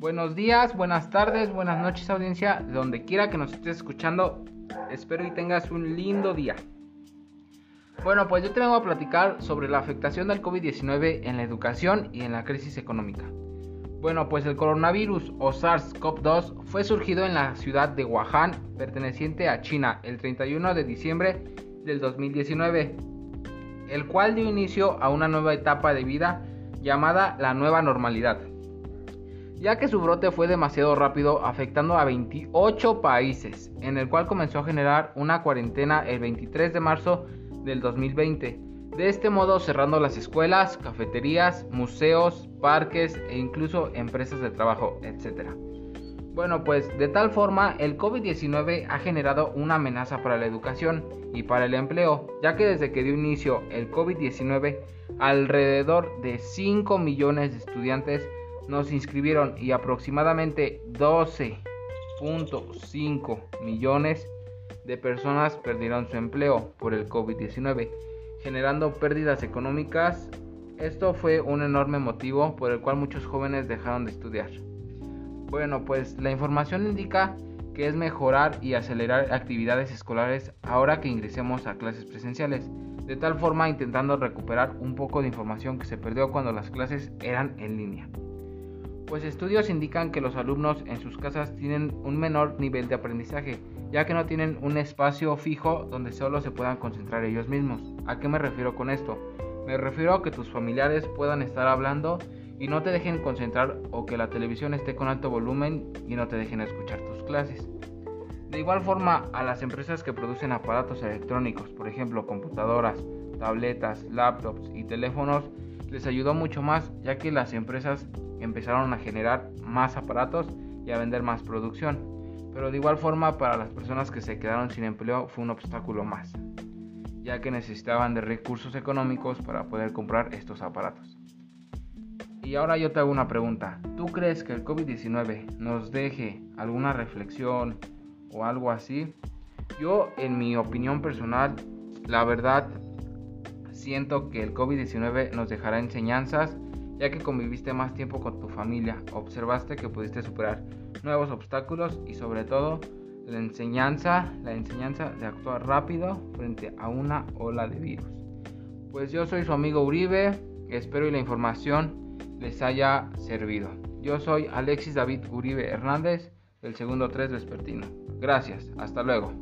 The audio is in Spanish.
Buenos días, buenas tardes, buenas noches audiencia, donde quiera que nos estés escuchando, espero y tengas un lindo día. Bueno, pues yo te vengo a platicar sobre la afectación del COVID-19 en la educación y en la crisis económica. Bueno, pues el coronavirus o SARS-CoV-2 fue surgido en la ciudad de Wuhan, perteneciente a China, el 31 de diciembre del 2019, el cual dio inicio a una nueva etapa de vida llamada la nueva normalidad ya que su brote fue demasiado rápido afectando a 28 países, en el cual comenzó a generar una cuarentena el 23 de marzo del 2020. De este modo cerrando las escuelas, cafeterías, museos, parques e incluso empresas de trabajo, etc. Bueno, pues de tal forma el COVID-19 ha generado una amenaza para la educación y para el empleo, ya que desde que dio inicio el COVID-19, alrededor de 5 millones de estudiantes nos inscribieron y aproximadamente 12.5 millones de personas perdieron su empleo por el COVID-19, generando pérdidas económicas. Esto fue un enorme motivo por el cual muchos jóvenes dejaron de estudiar. Bueno, pues la información indica que es mejorar y acelerar actividades escolares ahora que ingresemos a clases presenciales, de tal forma intentando recuperar un poco de información que se perdió cuando las clases eran en línea pues estudios indican que los alumnos en sus casas tienen un menor nivel de aprendizaje, ya que no tienen un espacio fijo donde solo se puedan concentrar ellos mismos. ¿A qué me refiero con esto? Me refiero a que tus familiares puedan estar hablando y no te dejen concentrar o que la televisión esté con alto volumen y no te dejen escuchar tus clases. De igual forma, a las empresas que producen aparatos electrónicos, por ejemplo computadoras, tabletas, laptops y teléfonos, les ayudó mucho más ya que las empresas empezaron a generar más aparatos y a vender más producción. Pero de igual forma para las personas que se quedaron sin empleo fue un obstáculo más, ya que necesitaban de recursos económicos para poder comprar estos aparatos. Y ahora yo te hago una pregunta. ¿Tú crees que el COVID-19 nos deje alguna reflexión o algo así? Yo, en mi opinión personal, la verdad, siento que el COVID-19 nos dejará enseñanzas ya que conviviste más tiempo con tu familia, observaste que pudiste superar nuevos obstáculos y sobre todo la enseñanza, la enseñanza de actuar rápido frente a una ola de virus. Pues yo soy su amigo Uribe, espero y la información les haya servido. Yo soy Alexis David Uribe Hernández, del segundo 3 vespertino. Gracias, hasta luego.